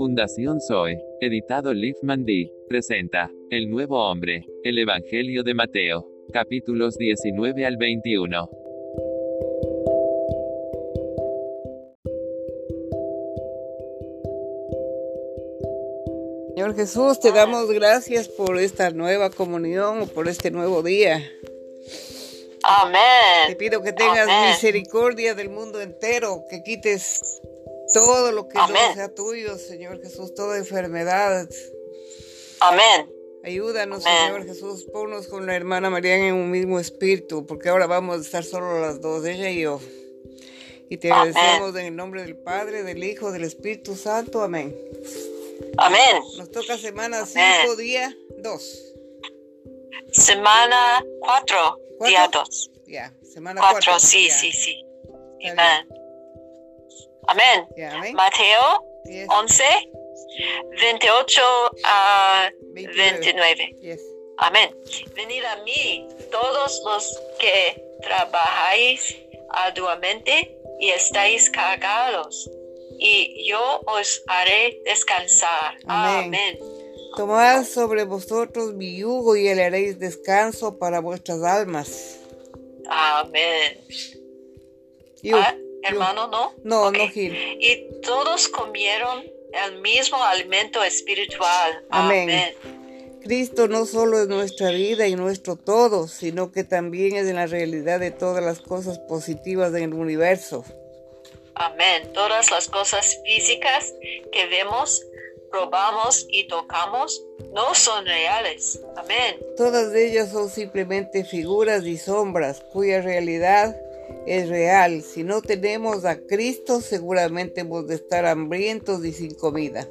Fundación Zoe, editado Liv Mandy, presenta El Nuevo Hombre, el Evangelio de Mateo, capítulos 19 al 21. Señor Jesús, te damos gracias por esta nueva comunión, por este nuevo día. Amén. Te pido que tengas Amén. misericordia del mundo entero, que quites todo lo que no Amén. sea tuyo, Señor Jesús, toda enfermedad. Amén. Ayúdanos, Amén. Señor Jesús, ponnos con la hermana Mariana en un mismo espíritu, porque ahora vamos a estar solo las dos, ella y yo. Y te Amén. agradecemos en el nombre del Padre, del Hijo, del Espíritu Santo. Amén. Amén. Nos toca semana Amén. 5, día 2. Semana 4, ¿Cuatro? día 2. Ya, semana 4, 4. sí, sí, sí. Amén. Amén. Mateo Yes, 11, 28 a 29. 29. Yes. Amén. Venid a mí, todos los que trabajáis arduamente y estáis cargados, y yo os haré descansar. Amén. Amén. Tomad sobre vosotros mi yugo y le haréis descanso para vuestras almas. Amén. Ah. Hermano, ¿no? No, no, Gil. Y todos comieron el mismo alimento espiritual. Amén. Amén. Cristo no solo es nuestra vida y nuestro todo, sino que también es en la realidad de todas las cosas positivas en el universo. Amén. Todas las cosas físicas que vemos, probamos y tocamos no son reales. Amén. Todas ellas son simplemente figuras y sombras cuya realidad es real. Si no tenemos a Cristo, seguramente hemos de estar hambrientos y sin comida.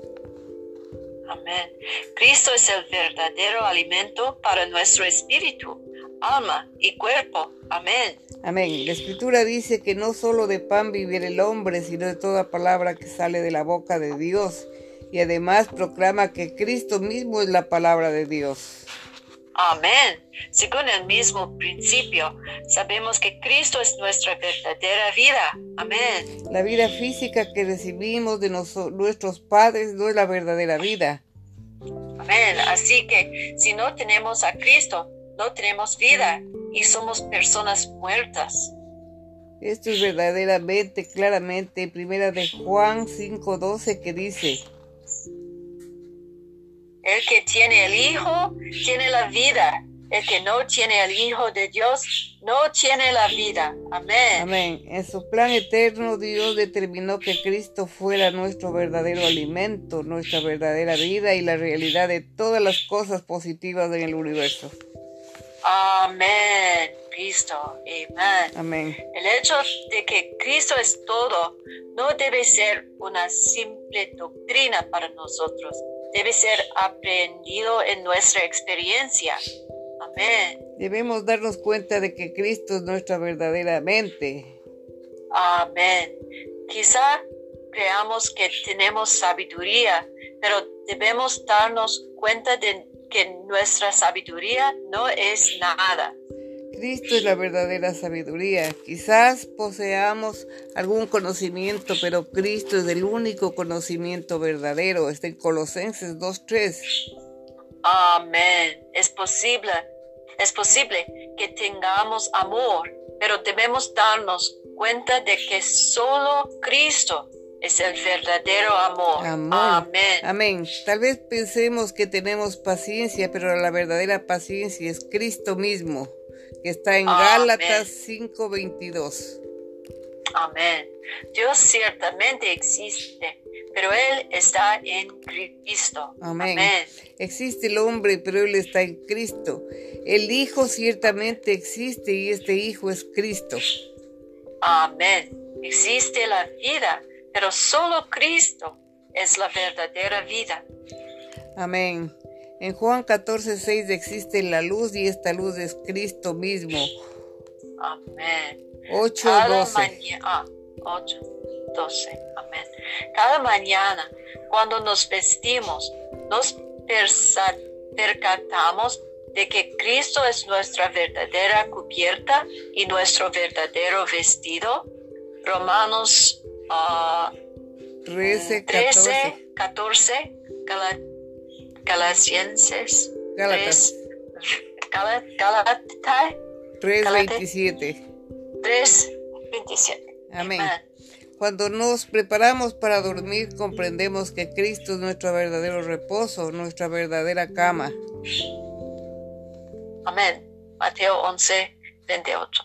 Amén. Cristo es el verdadero alimento para nuestro espíritu, alma y cuerpo. Amén. Amén. La escritura dice que no solo de pan vivirá el hombre, sino de toda palabra que sale de la boca de Dios. Y además proclama que Cristo mismo es la palabra de Dios. Amén. Según el mismo principio, sabemos que Cristo es nuestra verdadera vida. Amén. La vida física que recibimos de nuestros padres no es la verdadera vida. Amén. Así que si no tenemos a Cristo, no tenemos vida y somos personas muertas. Esto es verdaderamente, claramente, en primera de Juan 5.12 que dice, El que tiene el Hijo tiene la vida. El que no tiene el Hijo de Dios no tiene la vida. Amén. Amén. En su plan eterno Dios determinó que Cristo fuera nuestro verdadero alimento, nuestra verdadera vida y la realidad de todas las cosas positivas en el universo. Amén. Cristo. Amén. Amén. El hecho de que Cristo es todo no debe ser una simple doctrina para nosotros. Debe ser aprendido en nuestra experiencia. Amén. Debemos darnos cuenta de que Cristo es nuestra verdadera mente. Amén. Quizá creamos que tenemos sabiduría, pero debemos darnos cuenta de que nuestra sabiduría no es nada. Cristo es la verdadera sabiduría. Quizás poseamos algún conocimiento, pero Cristo es el único conocimiento verdadero. Está en Colosenses 2.3. Amén. Es posible, es posible que tengamos amor, pero debemos darnos cuenta de que solo Cristo es el verdadero amor. Amor. Amén. Amén. Tal vez pensemos que tenemos paciencia, pero la verdadera paciencia es Cristo mismo, que está en Amén. Gálatas 5:22. Amén. Dios ciertamente existe, pero Él está en Cristo. Amén. Amén. Existe el hombre, pero él está en Cristo. El Hijo ciertamente existe y este Hijo es Cristo. Amén. Existe la vida, pero solo Cristo es la verdadera vida. Amén. En Juan 14:6 existe la luz y esta luz es Cristo mismo. Amén. 8:12. mañana, 8, 12, amén. Cada mañana, cuando nos vestimos, nos percatamos de que Cristo es nuestra verdadera cubierta y nuestro verdadero vestido. Romanos ah, 13, 13, 14. 14, Gal Galasienses Gálatas 3, 3.27. 3, 27. Amén. Cuando nos preparamos para dormir, comprendemos que Cristo es nuestro verdadero reposo, nuestra verdadera cama. Amén. Mateo 11, 28.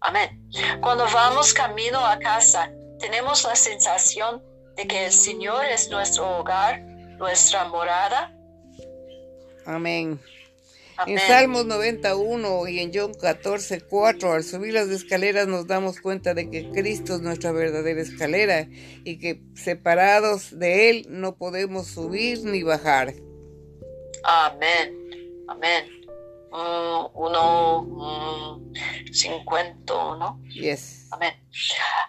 Amén. Cuando vamos camino a casa, tenemos la sensación de que el Señor es nuestro hogar, nuestra morada. Amén. En Amén. Salmos 91 y en John 14, 4, al subir las escaleras nos damos cuenta de que Cristo es nuestra verdadera escalera y que separados de Él no podemos subir ni bajar. Amén. Amén. Mm, uno, mm, cincuenta, ¿no? Yes. Amén.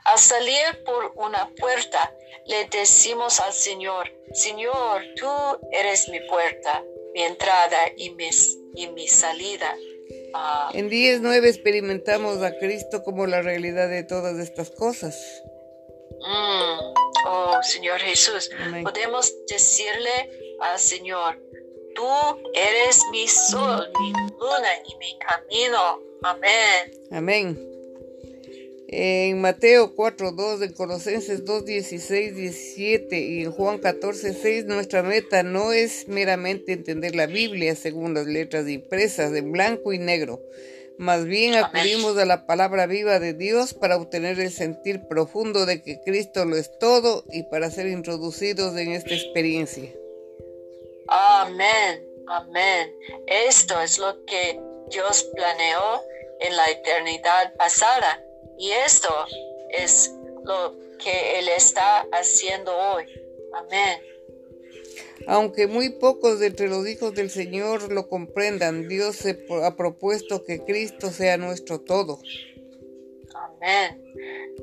Al salir por una puerta, le decimos al Señor, Señor, tú eres mi puerta, mi entrada y mi, y mi salida. Ah, En 10.9 experimentamos a Cristo como la realidad de todas estas cosas. mm, oh, Señor Jesús, Amén. podemos decirle al Señor, tú eres mi sol, mi luna y mi camino. Amén. Amén. En Mateo 4.2, en Colosenses 2.16, 17 y en Juan 14.6, nuestra meta no es meramente entender la Biblia según las letras impresas en blanco y negro. Más bien acudimos a la palabra viva de Dios para obtener el sentir profundo de que Cristo lo es todo y para ser introducidos en esta experiencia. Amén, amén. Esto es lo que Dios planeó en la eternidad pasada y esto es lo que Él está haciendo hoy. Amén. Aunque muy pocos de entre los hijos del Señor lo comprendan, Dios se ha propuesto que Cristo sea nuestro todo. Amén.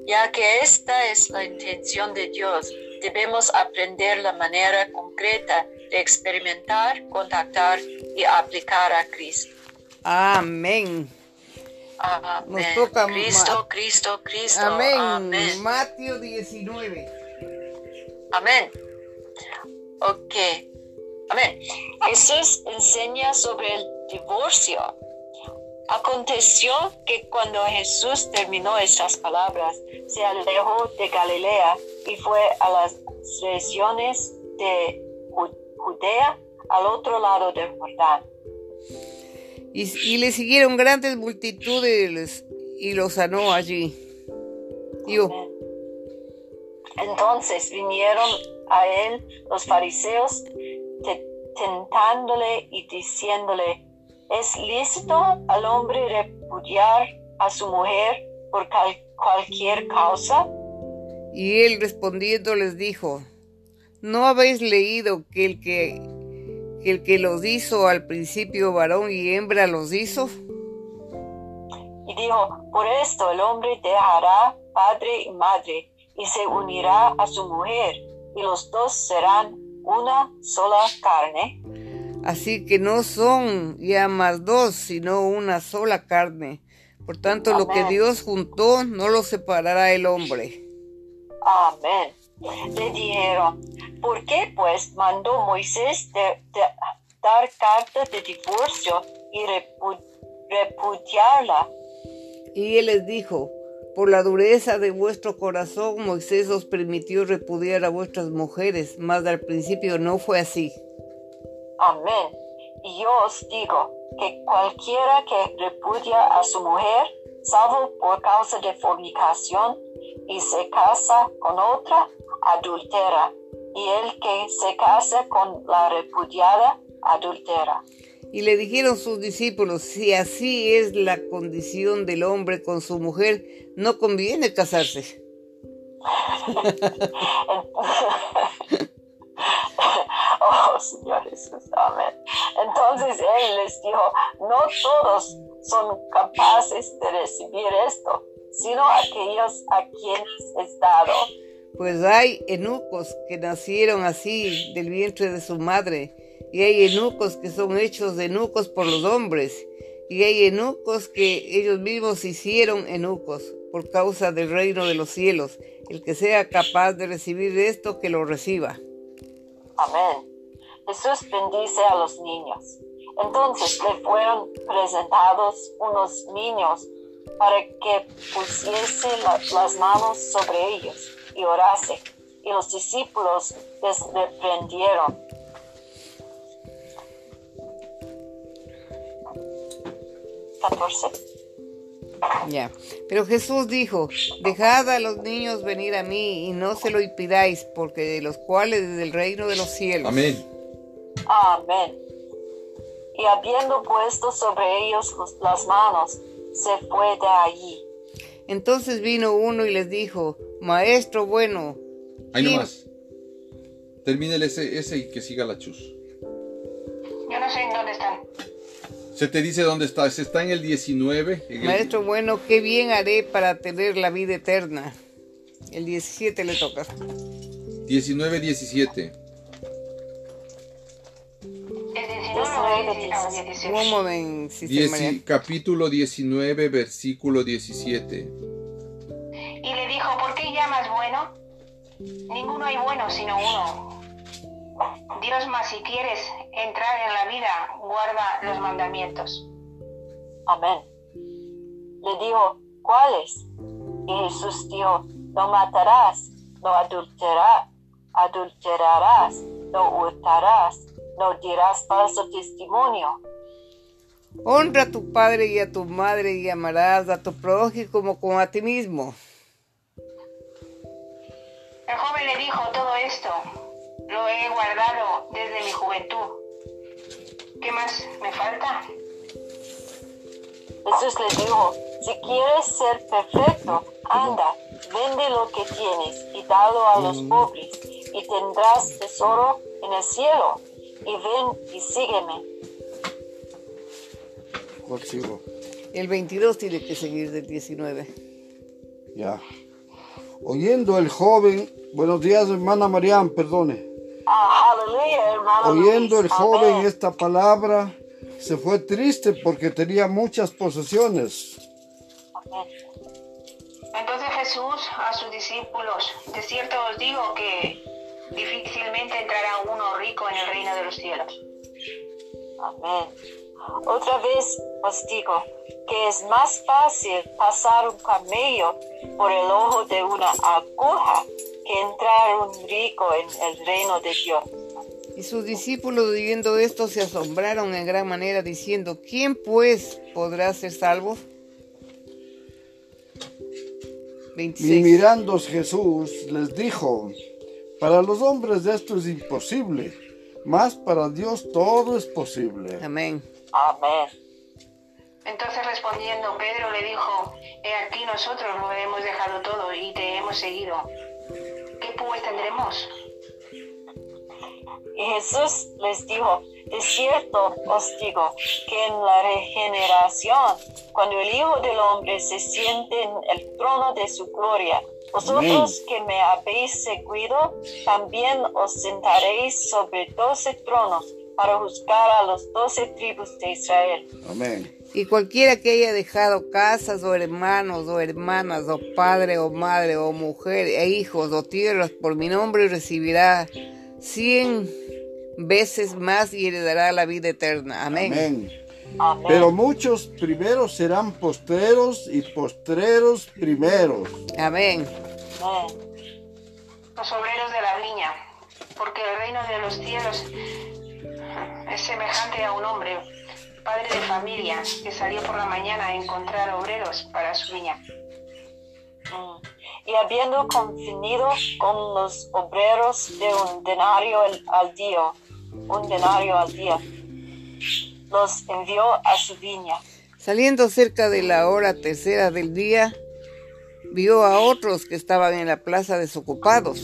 Ya que esta es la intención de Dios, debemos aprender la manera concreta de experimentar, contactar y aplicar a Cristo. Amén. Amén. toca Cristo, Cristo, Cristo. Amén. Amén. Mateo 19. Amén. Ok. Amén. Jesús enseña sobre el divorcio. Aconteció que cuando Jesús terminó estas palabras, se alejó de Galilea y fue a las regiones de Ju- Judea, al otro lado del Jordán. Y, y le siguieron grandes multitudes y lo sanó allí. Yo. Entonces vinieron a él los fariseos te- tentándole y diciéndole, ¿es lícito al hombre repudiar a su mujer por cualquier causa? y él respondiendo les dijo, ¿no habéis leído que el que el que los hizo al principio varón y hembra los hizo? Y dijo, por esto el hombre dejará padre y madre y se unirá a su mujer y los dos serán una sola carne. Así que no son ya más dos, sino una sola carne. Por tanto, lo que. Dios juntó, no lo separará el hombre. Amén. Le dijeron, ¿por qué pues mandó Moisés de- de- dar carta de divorcio y repu- repudiarla? Y él les dijo, por la dureza de vuestro corazón, Moisés os permitió repudiar a vuestras mujeres, mas al principio no fue así. Amén. Y yo os digo que cualquiera que repudia a su mujer, salvo por causa de fornicación, y se casa con otra, adultera. Y el que se casa con la repudiada, adultera. Y le dijeron sus discípulos, si así es la condición del hombre con su mujer, no conviene casarse. Oh, Señor Jesús, amén. Entonces Él les dijo, no todos son capaces de recibir esto, sino aquellos a quienes es dado. Pues hay eunucos que nacieron así del vientre de su madre, y hay eunucos que son hechos eunucos por los hombres, y hay eunucos que ellos mismos hicieron eunucos por causa del reino de los cielos. El que sea capaz de recibir esto, que lo reciba. Amén. Jesús bendice a los niños. Entonces le fueron presentados unos niños para que pusiese las manos sobre ellos y orase. Y los discípulos les reprendieron. Ya. Pero Jesús dijo, dejad a los niños venir a mí y no se lo impidáis, porque de los cuales es el reino de los cielos. Amén. Amén. Y habiendo puesto sobre ellos las manos, se fue de allí. Entonces vino uno y les dijo, Maestro bueno. Ahí nomás. Termine ese, ese y que siga la chus. Yo no sé en dónde están. Se te dice dónde está. Se está en el 19. Maestro bueno, qué bien haré para tener la vida eterna. El 17 le toca. 19, 17. ¿Cómo ven, Dieci, capítulo 19, versículo 17. Y le dijo, ¿por qué llamas bueno? Ninguno hay bueno sino uno. Dios más si quieres entrar en la vida, guarda los mandamientos. Amén. Le dijo, ¿cuáles? Y Jesús dijo, no matarás, no adulterarás, no hurtarás, no dirás falso testimonio. Honra a tu padre y a tu madre y amarás a tu prójimo como a ti mismo. El joven le dijo todo esto, lo he guardado desde mi juventud. ¿Qué más me falta? Jesús le dijo, si quieres ser perfecto, anda, vende lo que tienes y dalo a los pobres, y tendrás tesoro en el cielo y ven y sígueme. ¿Cuál sigo? El 22 tiene que seguir del 19. Ya. Oyendo el joven, buenos días hermana Mariam, perdone. Ah, aleluya, hermano. Oyendo el joven Amén. esta palabra, se fue triste porque tenía muchas posesiones. Amén. Entonces Jesús a sus discípulos, de cierto os digo que difícilmente entrará uno rico en el reino de los cielos. Amén. Otra vez os digo que es más fácil pasar un camello por el ojo de una aguja que entrar un rico en el reino de Dios. Y sus discípulos oyendo esto se asombraron en gran manera diciendo, ¿quién pues podrá ser salvo? Y 26. mirando Jesús les dijo, para los hombres esto es imposible, mas para Dios todo es posible. Amén. Amén. Entonces respondiendo Pedro le dijo, he aquí nosotros lo hemos dejado todo y te hemos seguido. ¿Qué pues tendremos? Y Jesús les dijo, de cierto os digo que en la regeneración, cuando el Hijo del Hombre se siente en el trono de su gloria, vosotros que me habéis seguido, también os sentaréis sobre doce tronos para juzgar a los doce tribus de Israel. Amén. Y cualquiera que haya dejado casas o hermanos o hermanas o padre o madre o mujer e hijos o tierras por mi nombre recibirá cien veces más y heredará la vida eterna. Amén. Amén. Amén. Pero muchos primeros serán postreros y postreros primeros. Amén. Amén. Los obreros de la viña, porque el reino de los cielos es semejante a un hombre, padre de familia, que salió por la mañana a encontrar obreros para su viña. Mm. Y habiendo convenido con los obreros de un denario al- al día, un denario al día, los envió a su viña. Saliendo cerca de la hora tercera del día, vio a otros que estaban en la plaza desocupados.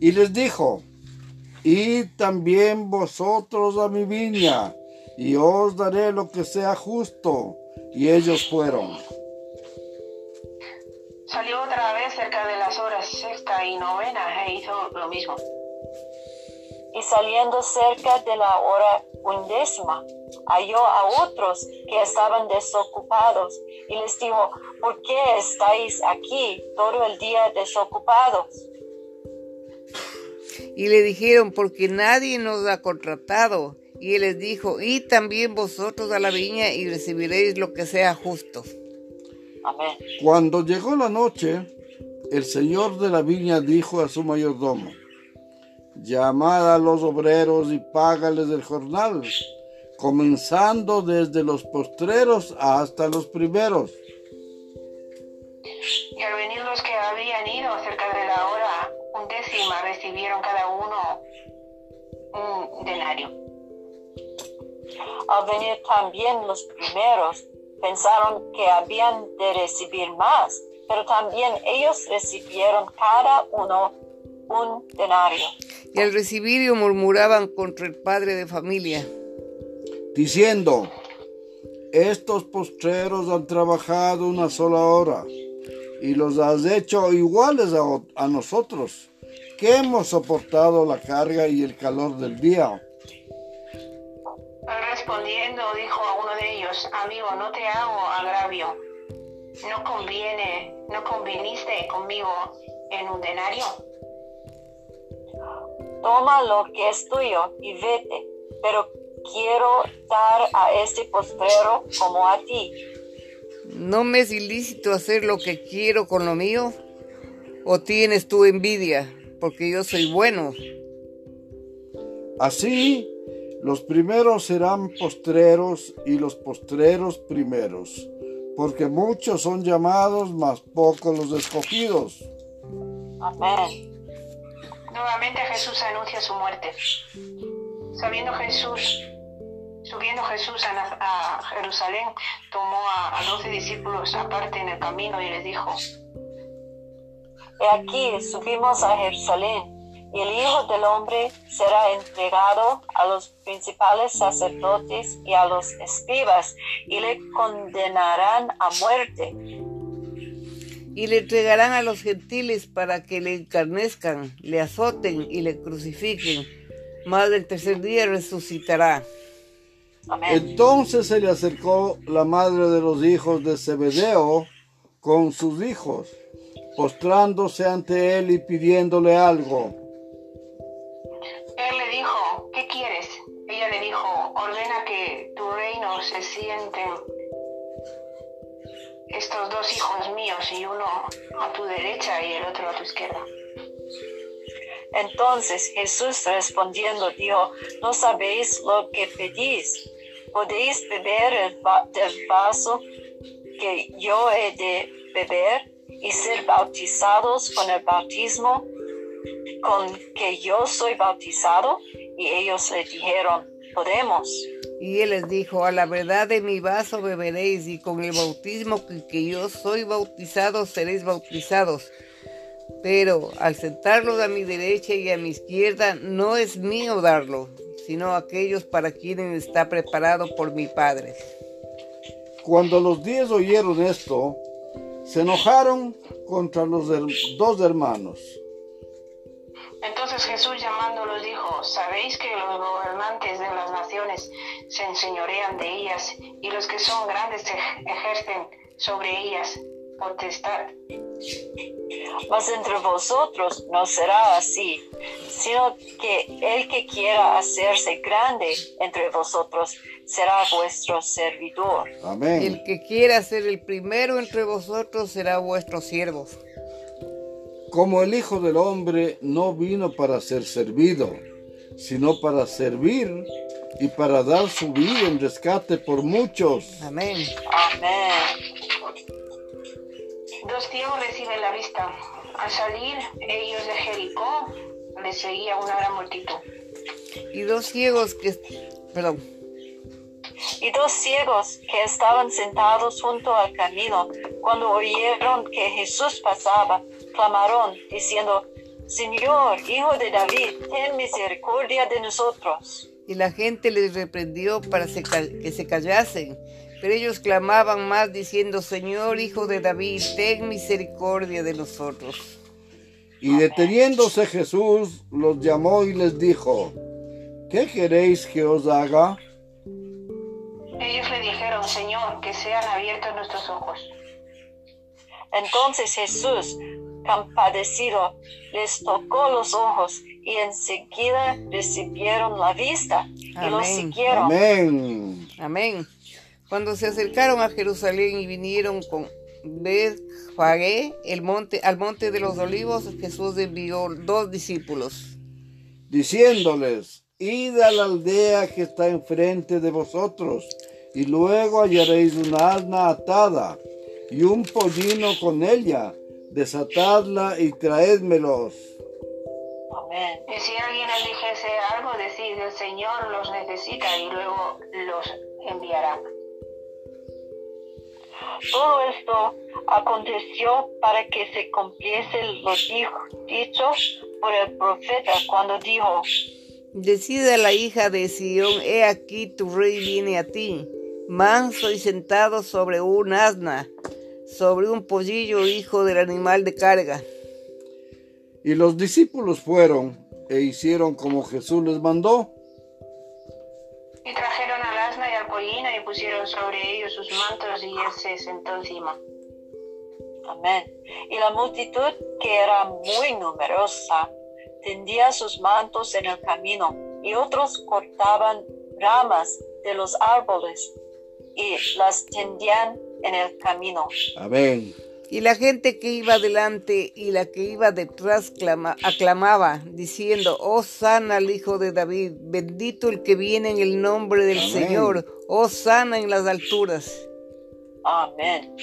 Y les dijo, id también vosotros a mi viña, y os daré lo que sea justo. Y ellos fueron. Salió otra vez cerca de las horas sexta y novena e hizo lo mismo. Y saliendo cerca de la hora undécima, halló a otros que estaban desocupados y les dijo, ¿por qué estáis aquí todo el día desocupados? Y le dijeron, porque nadie nos ha contratado. Y él les dijo, y también vosotros a la viña y recibiréis lo que sea justo. Amén. Cuando llegó la noche, el señor de la viña dijo a su mayordomo, llamad a los obreros y págales el jornal, comenzando desde los postreros hasta los primeros. Y al venir los que habían ido cerca de la hora undécima recibieron cada uno un denario. Al venir también los primeros, pensaron que habían de recibir más, pero también ellos recibieron cada uno un denario. Y al recibir murmuraban contra el padre de familia, diciendo, estos postreros han trabajado una sola hora y los has hecho iguales a, a nosotros, que hemos soportado la carga y el calor del día. Respondiendo dijo a uno de ellos, amigo, no te hago agravio. No conviene, no conviniste conmigo en un denario. Toma lo que es tuyo y vete, pero quiero dar a este postrero como a ti. ¿No me es ilícito hacer lo que quiero con lo mío? ¿O tienes tu envidia porque yo soy bueno? Así, los primeros serán postreros y los postreros primeros, porque muchos son llamados, mas pocos los escogidos. Amén. Nuevamente Jesús anuncia su muerte. Sabiendo Jesús, subiendo Jesús a, Jerusalén, tomó a, a doce discípulos aparte en el camino y les dijo, He aquí subimos a Jerusalén, y el Hijo del Hombre será entregado a los principales sacerdotes y a los escribas, y le condenarán a muerte. Y le entregarán a los gentiles para que le encarnezcan, le azoten y le crucifiquen. Mas el tercer día resucitará. Amén. Entonces se le acercó la madre de los hijos de Zebedeo con sus hijos, postrándose ante él y pidiéndole algo. Él le dijo, ¿qué quieres? Ella le dijo, ordena que tu reino se sienten estos dos hijos míos y uno a tu derecha y el otro a tu izquierda. Entonces Jesús respondiendo dijo, ¿no sabéis lo que pedís? ¿Podéis beber el va- del vaso que yo he de beber y ser bautizados con el bautismo con que yo soy bautizado? Y ellos le dijeron, Y él les dijo, a la verdad de mi vaso beberéis y con el bautismo que yo soy bautizado seréis bautizados. Pero al sentarlos a mi derecha y a mi izquierda no es mío darlo, sino aquellos para quienes está preparado por mi Padre. Cuando los diez oyeron esto, se enojaron contra los dos hermanos. Entonces Jesús llamándolos dijo, ¿sabéis que los gobernantes de las naciones se enseñorean de ellas y los que son grandes ej- ejercen sobre ellas potestad? Mas entre vosotros no será así, sino que el que quiera hacerse grande entre vosotros será vuestro servidor. Amén. El que quiera ser el primero entre vosotros será vuestro siervo. Como el Hijo del Hombre no vino para ser servido, sino para servir y para dar su vida en rescate por muchos. Amén. Amén. Dos ciegos reciben la vista. Al salir ellos de Jericó, les seguía una gran multitud. Y dos ciegos que... Perdón. Y dos ciegos que estaban sentados junto al camino, cuando oyeron que Jesús pasaba, clamaron diciendo, Señor, Hijo de David, ten misericordia de nosotros. Y la gente les reprendió para que se callasen. Pero ellos clamaban más diciendo, Señor, Hijo de David, ten misericordia de nosotros. Y deteniéndose Jesús los llamó y les dijo, ¿qué queréis que os haga? Ellos le dijeron, Señor, que sean abiertos nuestros ojos. Entonces Jesús, compadecido, les tocó los ojos y enseguida recibieron la vista y los Amén. siguieron. Amén. Amén. Cuando se acercaron a Jerusalén y vinieron con Betfagé, el monte, al monte de los olivos, Jesús envió dos discípulos. Diciéndoles, id a la aldea que está enfrente de vosotros, y luego hallaréis una asna atada y un pollino con ella. Desatadla y traédmelos. Amén. Y si alguien os dijese algo, decid, el Señor los necesita y luego los enviará. Todo esto aconteció para que se cumpliese lo dijo- dicho por el profeta cuando dijo, Decida la hija de Sión, he aquí tu rey viene a ti, manso y sentado sobre un asna, sobre un pollillo hijo del animal de carga. Y los discípulos fueron e hicieron como Jesús les mandó. Y trajeron al asna y al pollino y pusieron sobre ellos sus mantos y él se sentó encima. Amén. Y la multitud, que era muy numerosa, tendía sus mantos en el camino, y otros cortaban ramas de los árboles y las tendían en el camino. Amén. Y la gente que iba delante y la que iba detrás clama- aclamaba, diciendo, Oh sana al Hijo de David, bendito el que viene en el nombre del Amén. Señor, oh sana en las alturas. Amén.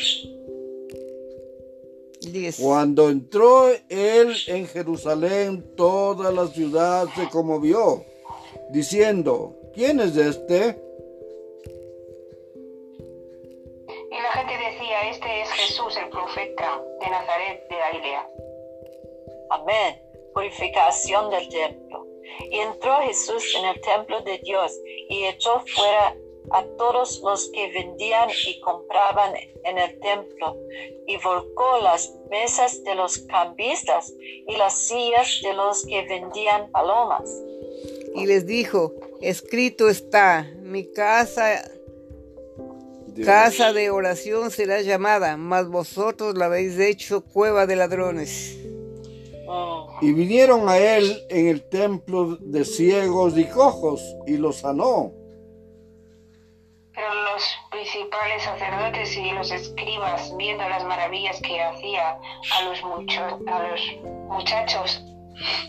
Diez. Cuando entró él en Jerusalén, toda la ciudad se conmovió, diciendo, ¿quién es este? Este es Jesús el profeta de Nazaret de Galilea. Amén. Purificación del templo. Y entró Jesús en el templo de Dios y echó fuera a todos los que vendían y compraban en el templo y volcó las mesas de los cambistas y las sillas de los que vendían palomas. Y les dijo, escrito está, mi casa, casa de oración será llamada, mas vosotros la habéis hecho cueva de ladrones. Mm. Y vinieron a él en el templo de ciegos y cojos, y los sanó. Pero los principales sacerdotes y los escribas, viendo las maravillas que hacía a los, mucho- a los muchachos,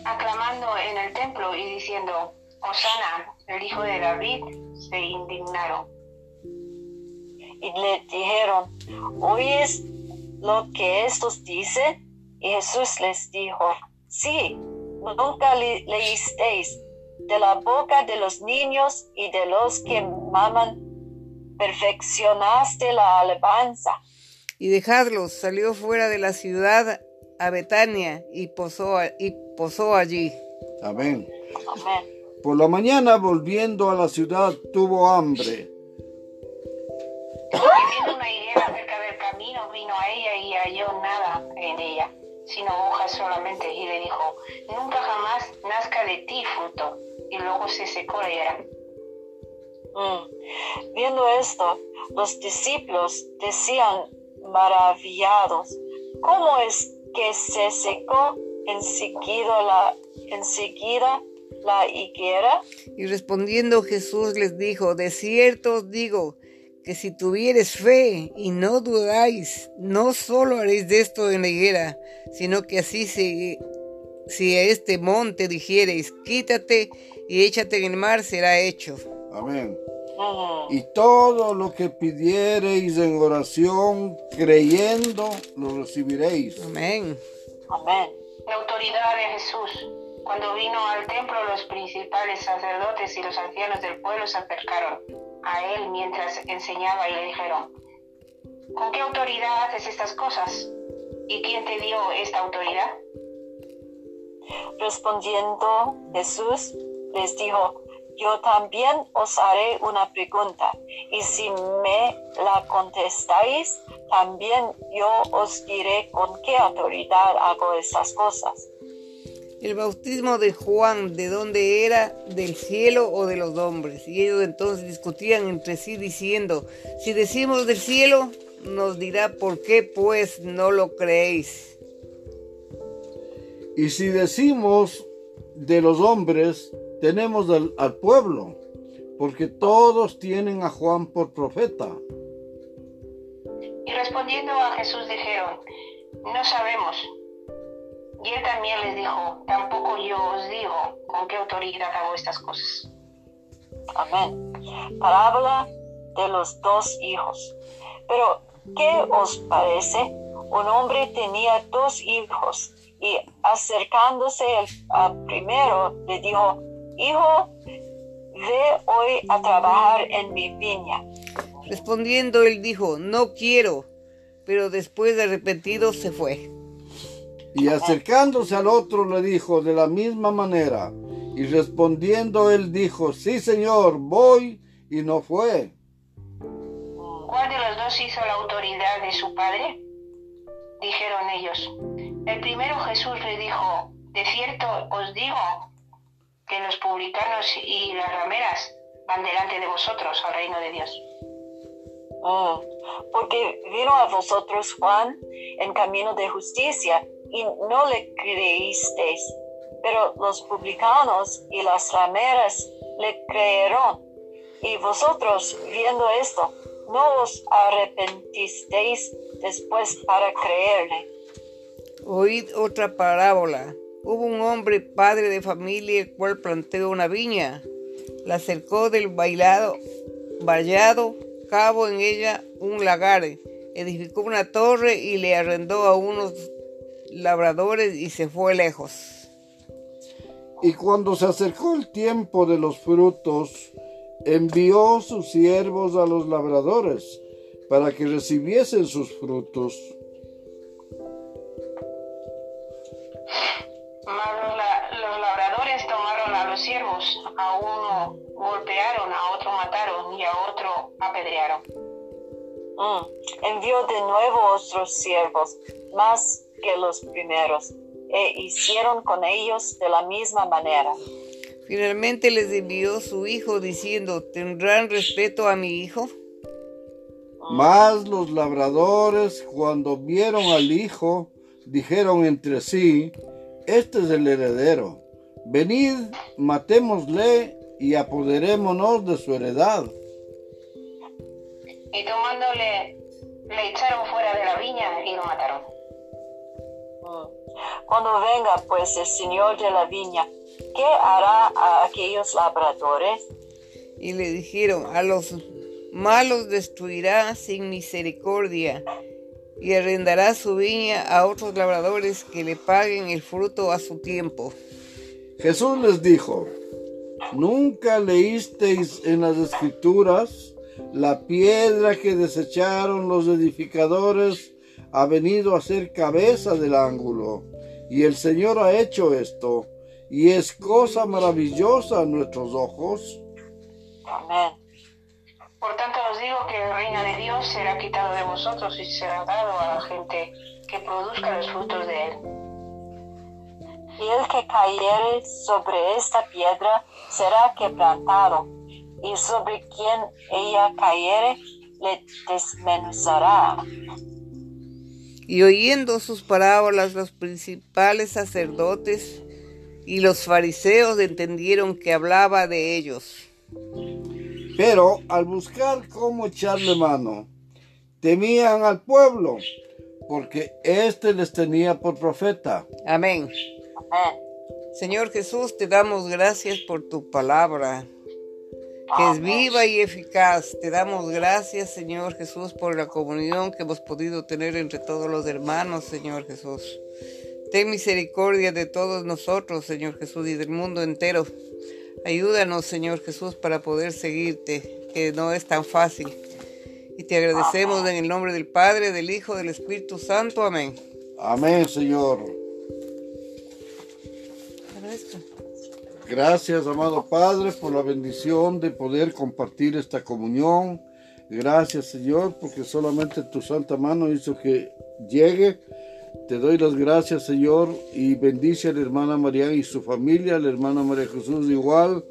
aclamando en el templo y diciendo, Osana, el hijo de David, se indignaron. Y le dijeron, ¿oyes lo que estos dicen? Y Jesús les dijo, sí, nunca le- leísteis de la boca de los niños y de los que maman, perfeccionaste la alabanza. Y dejadlos, salió fuera de la ciudad a Betania y posó, a- y posó allí. Amén. Amén. Por la mañana, volviendo a la ciudad, tuvo hambre. Nada en ella, sino hojas solamente, y le dijo, nunca jamás nazca de ti fruto. Y luego se secó la higuera. Mm. Viendo esto, los discípulos decían maravillados, ¿cómo es que se secó enseguida la, enseguida la higuera? Y respondiendo Jesús les dijo, de cierto os digo, que si tuvieres fe y no dudáis, no solo haréis de esto en la higuera, sino que así se, si a este monte dijereis, quítate y échate en el mar, será hecho. Amén. Mm. Y todo lo que pidiereis en oración, creyendo, lo recibiréis. Amén. Amén. La autoridad de Jesús. Cuando vino al templo, los principales sacerdotes y los ancianos del pueblo se acercaron a él mientras enseñaba y le dijeron, ¿con qué autoridad haces estas cosas? ¿Y quién te dio esta autoridad? Respondiendo Jesús les dijo, yo también os haré una pregunta, y si me la contestáis, también yo os diré con qué autoridad hago estas cosas. El bautismo de Juan, ¿de dónde era? ¿Del cielo o de los hombres? Y ellos entonces discutían entre sí diciendo, si decimos del cielo, nos dirá por qué pues no lo creéis. Y si decimos de los hombres, tenemos al, al pueblo, porque todos tienen a Juan por profeta. Y respondiendo a Jesús dijeron, no sabemos. Y él también les dijo, tampoco yo os digo con qué autoridad hago estas cosas. Amén. Parábola de los dos hijos. Pero, ¿qué os parece? Un hombre tenía dos hijos y acercándose al primero le dijo, Hijo, ve hoy a trabajar en mi viña. Respondiendo él dijo, no quiero, pero después de arrepentido se fue. Y acercándose al otro le dijo de la misma manera. Y respondiendo él dijo, sí señor, voy, y no fue. ¿Cuál de los dos hizo la autoridad de su padre? Dijeron ellos. El primero Jesús le dijo, de cierto os digo que los publicanos y las rameras van delante de vosotros al reino de Dios. Mm, porque vino a vosotros Juan en camino de justicia y no le creísteis, pero los publicanos y las rameras le creyeron. Y vosotros, viendo esto, no os arrepentisteis después para creerle. Oíd otra parábola. Hubo un hombre, padre de familia, el cual planteó una viña. La cercó del bailado, vallado, cabo en ella un lagar. Edificó una torre y le arrendó a unos labradores y se fue lejos. Y cuando se acercó el tiempo de los frutos, envió sus siervos a los labradores para que recibiesen sus frutos. Mas los, la- los labradores tomaron a los siervos, a uno golpearon, a otro mataron y a otro apedrearon. Mm, Envió de nuevo otros siervos, más que los primeros, e hicieron con ellos de la misma manera. Finalmente les envió su hijo diciendo, ¿tendrán respeto a mi hijo? Mas los labradores, cuando vieron al hijo, dijeron entre sí, este es el heredero. Venid, matémosle y apoderémonos de su heredad. Y tomándole, le echaron fuera de la viña y lo mataron. Cuando venga pues el Señor de la viña, ¿qué hará a aquellos labradores? Y le dijeron, a los malos destruirá sin misericordia y arrendará su viña a otros labradores que le paguen el fruto a su tiempo. Jesús les dijo, ¿nunca leísteis en las escrituras la piedra que desecharon los edificadores ha venido a ser cabeza del ángulo? Y el Señor ha hecho esto, y es cosa maravillosa a nuestros ojos. Amén. Por tanto os digo que el reino de Dios será quitado de vosotros y será dado a la gente que produzca los frutos de él. Y el que cayere sobre esta piedra será quebrantado, y sobre quien ella cayere le desmenuzará. Y oyendo sus parábolas, los principales sacerdotes y los fariseos entendieron que hablaba de ellos. Pero al buscar cómo echarle mano, temían al pueblo, porque éste les tenía por profeta. Amén. Amén. Señor Jesús, te damos gracias por tu palabra, que es viva y eficaz. Te damos gracias, Señor Jesús, por la comunión que hemos podido tener entre todos los hermanos, Señor Jesús. Ten misericordia de todos nosotros, Señor Jesús, y del mundo entero. Ayúdanos, Señor Jesús, para poder seguirte, que no es tan fácil. Y te agradecemos en el nombre del Padre, del Hijo, del Espíritu Santo. Amén. Amén, Señor. Gracias, amado Padre, por la bendición de poder compartir esta comunión. Gracias, Señor, porque solamente tu santa mano hizo que llegue. Te doy las gracias, Señor, y bendice a la hermana María y su familia, a la hermana María Jesús igual,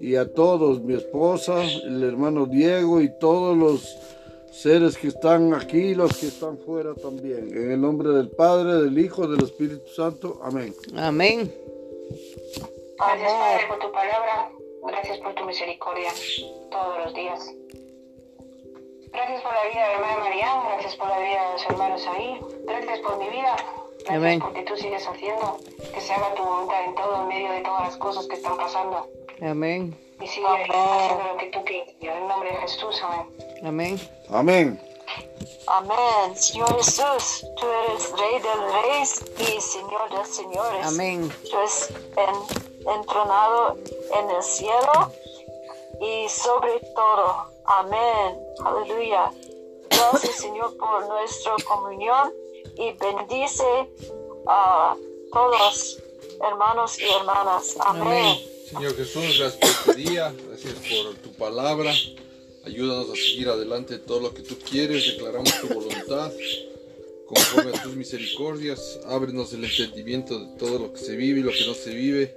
y a todos, mi esposa, el hermano Diego y todos los seres que están aquí los que están fuera también. En el nombre del Padre, del Hijo, del Espíritu Santo. Amén. Amén. Gracias, Padre, por tu palabra. Gracias por tu misericordia todos los días. Gracias por la vida de hermana María. Gracias por la vida de los hermanos ahí. Gracias por mi vida. Gracias Amén. porque tú sigues haciendo que se haga tu voluntad en todo, en medio de todas las cosas que están pasando. Amén. Y sigue haciendo lo que tú quieres. En el nombre de Jesús, amén. Amén. Amén. Amén. Señor Jesús, tú eres Rey del Reyes y Señor de los Señores. Amén. Tú eres en- entronado en el cielo y sobre todo. Amén. Aleluya. Gracias, Señor, por nuestra comunión y bendice a todos hermanos y hermanas. Amén. Amén. Señor Jesús, gracias por este día, gracias por tu palabra. Ayúdanos a seguir adelante todo lo que tú quieres, declaramos tu voluntad. Conforme a tus misericordias, ábrenos el entendimiento de todo lo que se vive y lo que no se vive.